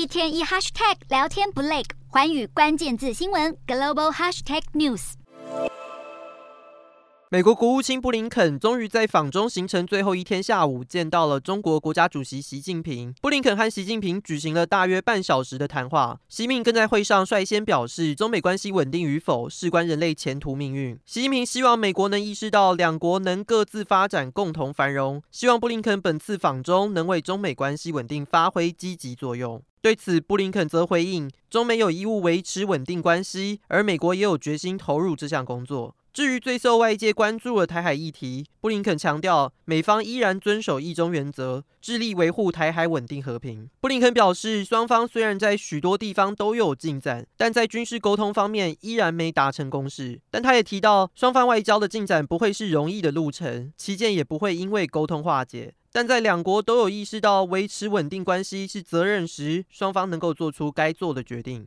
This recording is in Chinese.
一天一 hashtag 聊天不累，寰宇关键字新闻 global hashtag news。美国国务卿布林肯终于在访中行程最后一天下午见到了中国国家主席习近平。布林肯和习近平举行了大约半小时的谈话。习近平更在会上率先表示，中美关系稳定与否事关人类前途命运。习近平希望美国能意识到两国能各自发展，共同繁荣。希望布林肯本次访中能为中美关系稳定发挥积极作用。对此，布林肯则回应，中美有义务维持稳定关系，而美国也有决心投入这项工作。至于最受外界关注的台海议题，布林肯强调，美方依然遵守一中原则，致力维护台海稳定和平。布林肯表示，双方虽然在许多地方都有进展，但在军事沟通方面依然没达成共识。但他也提到，双方外交的进展不会是容易的路程，期间也不会因为沟通化解。但在两国都有意识到维持稳定关系是责任时，双方能够做出该做的决定。